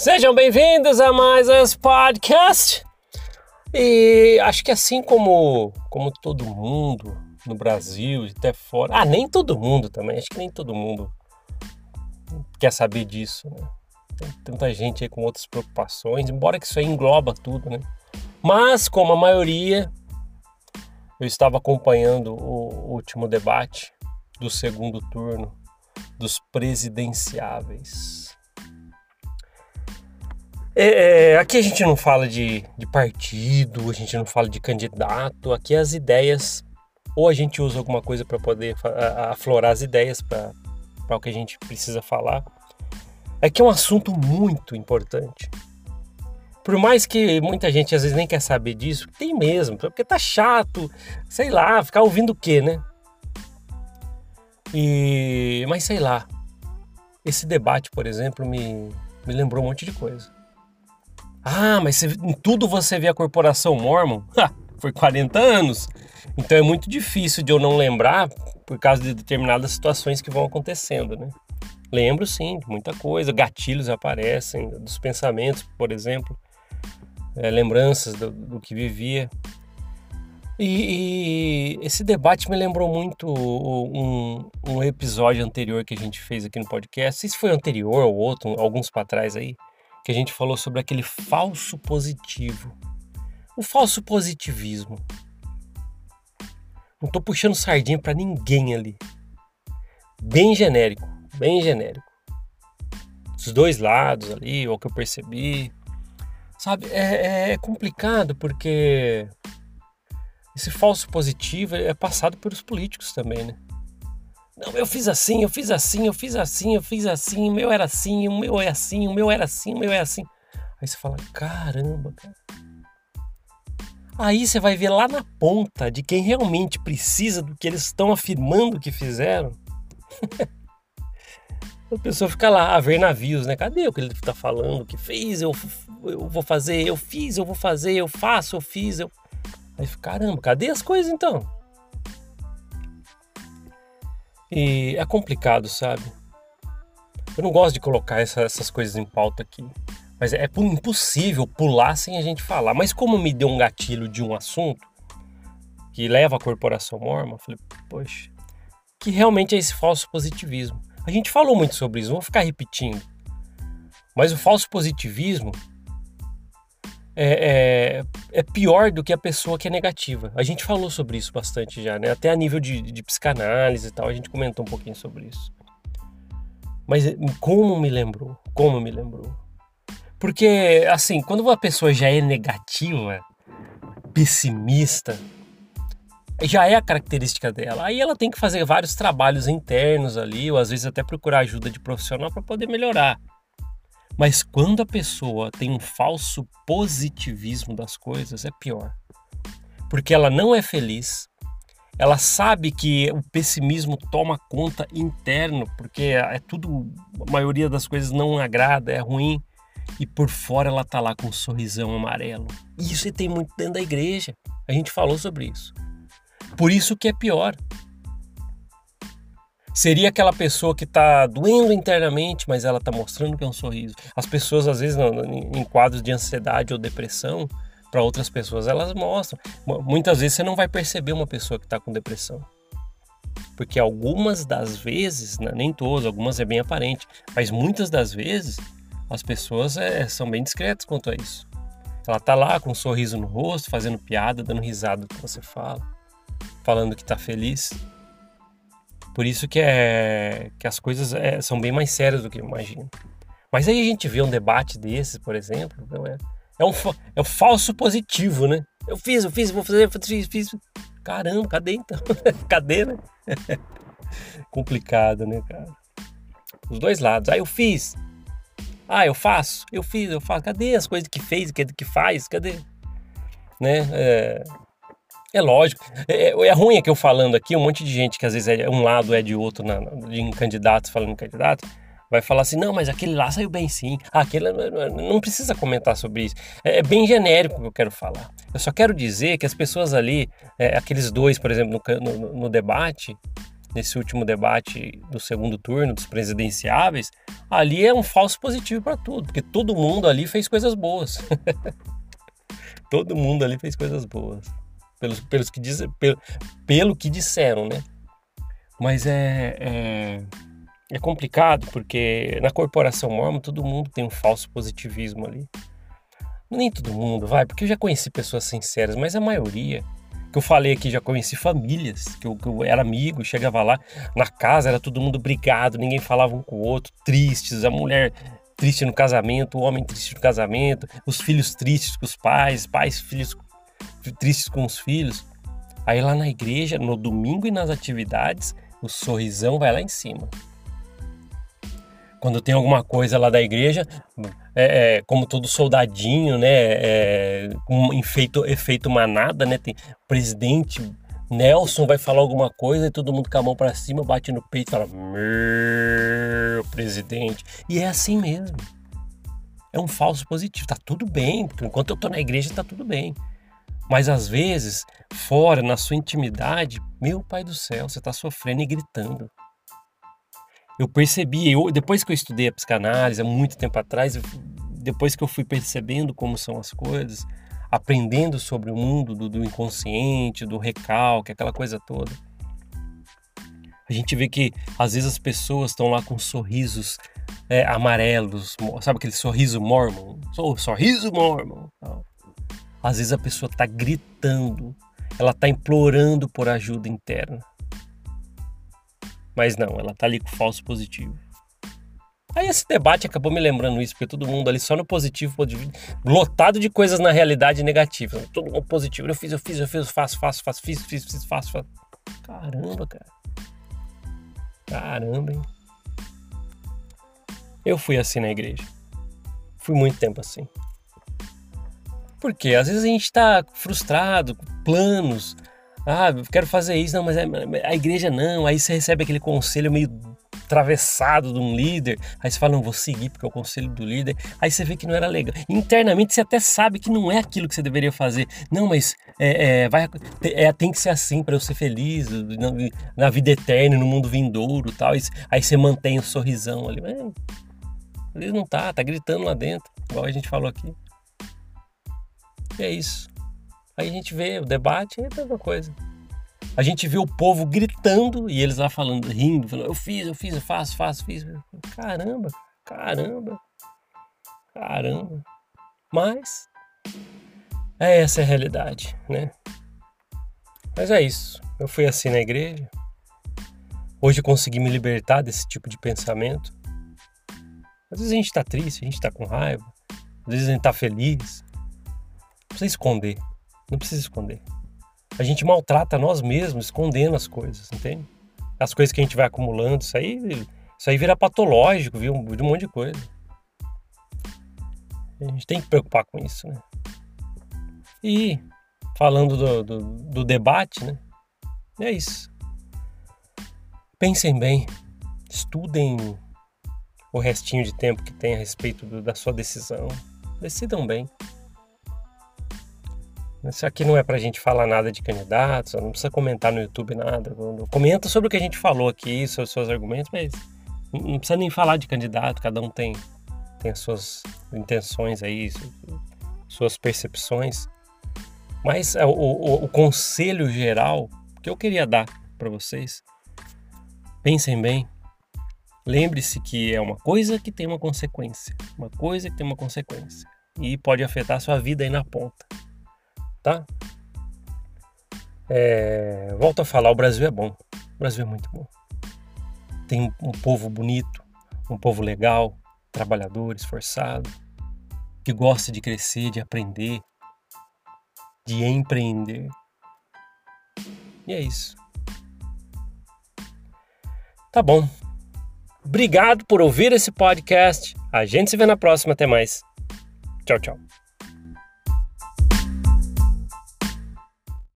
Sejam bem-vindos a mais esse podcast. E acho que assim como, como todo mundo no Brasil e até fora. Ah, nem todo mundo também. Acho que nem todo mundo quer saber disso, né? Tem tanta gente aí com outras preocupações, embora que isso aí engloba tudo, né? Mas, como a maioria, eu estava acompanhando o último debate do segundo turno dos presidenciáveis. É, é, aqui a gente não fala de, de partido, a gente não fala de candidato, aqui as ideias, ou a gente usa alguma coisa para poder aflorar as ideias para o que a gente precisa falar. É que é um assunto muito importante. Por mais que muita gente às vezes nem quer saber disso, tem mesmo, porque tá chato, sei lá, ficar ouvindo o quê, né? E, mas sei lá, esse debate, por exemplo, me, me lembrou um monte de coisa. Ah, mas você, em tudo você vê a corporação Mormon? Ha, foi 40 anos. Então é muito difícil de eu não lembrar por causa de determinadas situações que vão acontecendo, né? Lembro sim muita coisa, gatilhos aparecem, dos pensamentos, por exemplo, é, lembranças do, do, que vivia. E, e, esse debate me lembrou muito um, um, episódio anterior que a gente fez aqui no podcast. Se foi anterior ou outro, alguns para trás aí, que a gente falou sobre aquele falso positivo. O falso positivismo. Não tô puxando sardinha para ninguém ali. Bem genérico, bem genérico. Dos dois lados ali, o que eu percebi. Sabe, é, é complicado porque esse falso positivo é passado pelos políticos também, né? Não, eu fiz assim, eu fiz assim, eu fiz assim, eu fiz assim, o meu era assim, o meu é assim, o meu era assim, o meu é assim. Aí você fala, caramba, cara. Aí você vai ver lá na ponta de quem realmente precisa do que eles estão afirmando que fizeram. a pessoa fica lá a ver navios, né? Cadê o que ele está falando? Que fez, eu, eu vou fazer, eu fiz, eu vou fazer, eu faço, eu fiz, eu. Aí caramba, cadê as coisas então? E é complicado, sabe? Eu não gosto de colocar essa, essas coisas em pauta aqui. Mas é impossível pular sem a gente falar. Mas como me deu um gatilho de um assunto que leva a corporação morma, eu falei, poxa, que realmente é esse falso positivismo. A gente falou muito sobre isso, não vou ficar repetindo. Mas o falso positivismo é, é, é, pior do que a pessoa que é negativa. A gente falou sobre isso bastante já, né? Até a nível de, de psicanálise e tal, a gente comentou um pouquinho sobre isso. Mas como me lembrou? Como me lembrou? Porque, assim, quando uma pessoa já é negativa, pessimista, já é a característica dela. Aí ela tem que fazer vários trabalhos internos ali, ou às vezes até procurar ajuda de profissional para poder melhorar. Mas quando a pessoa tem um falso positivismo das coisas, é pior. Porque ela não é feliz, ela sabe que o pessimismo toma conta interno, porque é tudo, a maioria das coisas não agrada, é ruim e por fora ela tá lá com um sorrisão amarelo. E isso tem muito dentro da igreja. A gente falou sobre isso. Por isso que é pior. Seria aquela pessoa que está doendo internamente, mas ela está mostrando que é um sorriso. As pessoas, às vezes, em quadros de ansiedade ou depressão, para outras pessoas, elas mostram. Muitas vezes você não vai perceber uma pessoa que está com depressão. Porque algumas das vezes, né, nem todas, algumas é bem aparente, mas muitas das vezes as pessoas é, são bem discretas quanto a isso. Ela tá lá com um sorriso no rosto, fazendo piada, dando risada do que você fala, falando que tá feliz. Por isso que, é, que as coisas é, são bem mais sérias do que eu imagino. Mas aí a gente vê um debate desses, por exemplo, então é, é, um, é um falso positivo, né? Eu fiz, eu fiz, vou fazer, fiz, fiz. Caramba, cadê então? cadê, né? Complicado, né, cara? Os dois lados. Aí eu fiz, ah, eu faço, eu fiz, eu faço. Cadê as coisas que fez, que, que faz? Cadê? Né? É, é lógico. É, é, ruim é que eu falando aqui, um monte de gente que às vezes é um lado é de outro, na, em candidatos, falando em candidatos, vai falar assim: não, mas aquele lá saiu bem sim. Ah, aquele não precisa comentar sobre isso. É, é, bem genérico o que eu quero falar. Eu só quero dizer que as pessoas ali, é, aqueles dois, por exemplo, no, no, no debate, nesse último debate do segundo turno dos presidenciáveis, ali é um falso positivo para tudo, porque todo mundo ali fez coisas boas. todo mundo ali fez coisas boas. Pelos, pelos que diz, pelo, pelo que disseram, né? Mas é, é, é complicado porque na corporação mormon todo mundo tem um falso positivismo ali. Nem todo mundo, vai, porque eu já conheci pessoas sinceras, mas a maioria que eu falei aqui, já conheci famílias, que eu, que eu, era amigo, chegava lá, na casa era todo mundo brigado, ninguém falava um com o outro, tristes, a mulher triste no casamento, o homem triste no casamento, os filhos tristes com os pais, pais, filhos tristes com os filhos. Aí lá na igreja, no domingo e nas atividades, o sorrisão vai lá em cima. Quando tem alguma coisa lá da igreja, é, é, como todo soldadinho, né? É, um efeito, efeito manada, né? Tem presidente Nelson vai falar alguma coisa e todo mundo com a mão para cima, bate no peito e fala: Meu presidente. E é assim mesmo. É um falso positivo. Tá tudo bem, enquanto eu tô na igreja tá tudo bem. Mas às vezes, fora, na sua intimidade, meu pai do céu, você tá sofrendo e gritando eu percebi, eu, depois que eu estudei a psicanálise há muito tempo atrás, depois que eu fui percebendo como são as coisas, aprendendo sobre o mundo do, do inconsciente, do recalque, aquela coisa toda, a gente vê que às vezes as pessoas estão lá com sorrisos é, amarelos, sabe aquele sorriso mormon? Sorriso mormon. Às vezes a pessoa está gritando, ela está implorando por ajuda interna. Mas não, ela tá ali com falso positivo. Aí esse debate acabou me lembrando isso, porque todo mundo ali só no positivo, lotado de coisas na realidade negativa. Todo mundo positivo. Eu fiz, eu fiz, eu fiz, faço, faço, faço, fiz, fiz, fiz, faço, faço. Caramba, cara. Caramba, hein? Eu fui assim na igreja. Fui muito tempo assim. Porque às vezes a gente tá frustrado, planos, ah, quero fazer isso, não, mas é, a igreja não. Aí você recebe aquele conselho meio atravessado de um líder. Aí você fala, não, vou seguir porque é o conselho do líder. Aí você vê que não era legal. Internamente você até sabe que não é aquilo que você deveria fazer. Não, mas é, é vai, é, tem que ser assim para eu ser feliz na, na, vida eterna, no mundo vindouro tal. Aí você mantém o sorrisão ali. Mas, não tá, tá gritando lá dentro, igual a gente falou aqui. E é isso. Aí a gente vê o debate, é a mesma coisa. A gente vê o povo gritando e eles lá falando, rindo, falando, eu fiz, eu fiz, eu faço, faço, fiz. Caramba, caramba, caramba. Mas é essa a realidade, né? Mas é isso. Eu fui assim na igreja. Hoje consegui me libertar desse tipo de pensamento. Às vezes a gente tá triste, a gente tá com raiva. Às vezes a gente tá feliz. Precisa esconder. Não precisa esconder. A gente maltrata nós mesmos escondendo as coisas, entende? As coisas que a gente vai acumulando, isso aí, isso aí vira patológico, viu? De um monte de coisa. A gente tem que preocupar com isso, né? E falando do, do, do debate, né? É isso. Pensem bem, estudem o restinho de tempo que tem a respeito do, da sua decisão. Decidam bem. Isso aqui não é para a gente falar nada de candidatos, não precisa comentar no YouTube nada. Comenta sobre o que a gente falou aqui, sobre os seus argumentos, mas não precisa nem falar de candidato, cada um tem, tem as suas intenções aí, suas percepções. Mas é, o, o, o conselho geral que eu queria dar para vocês, pensem bem, lembre-se que é uma coisa que tem uma consequência, uma coisa que tem uma consequência e pode afetar a sua vida aí na ponta tá? É, volto a falar, o Brasil é bom. O Brasil é muito bom. Tem um povo bonito, um povo legal, trabalhador, esforçado, que gosta de crescer, de aprender, de empreender. E é isso. Tá bom. Obrigado por ouvir esse podcast. A gente se vê na próxima. Até mais. Tchau, tchau.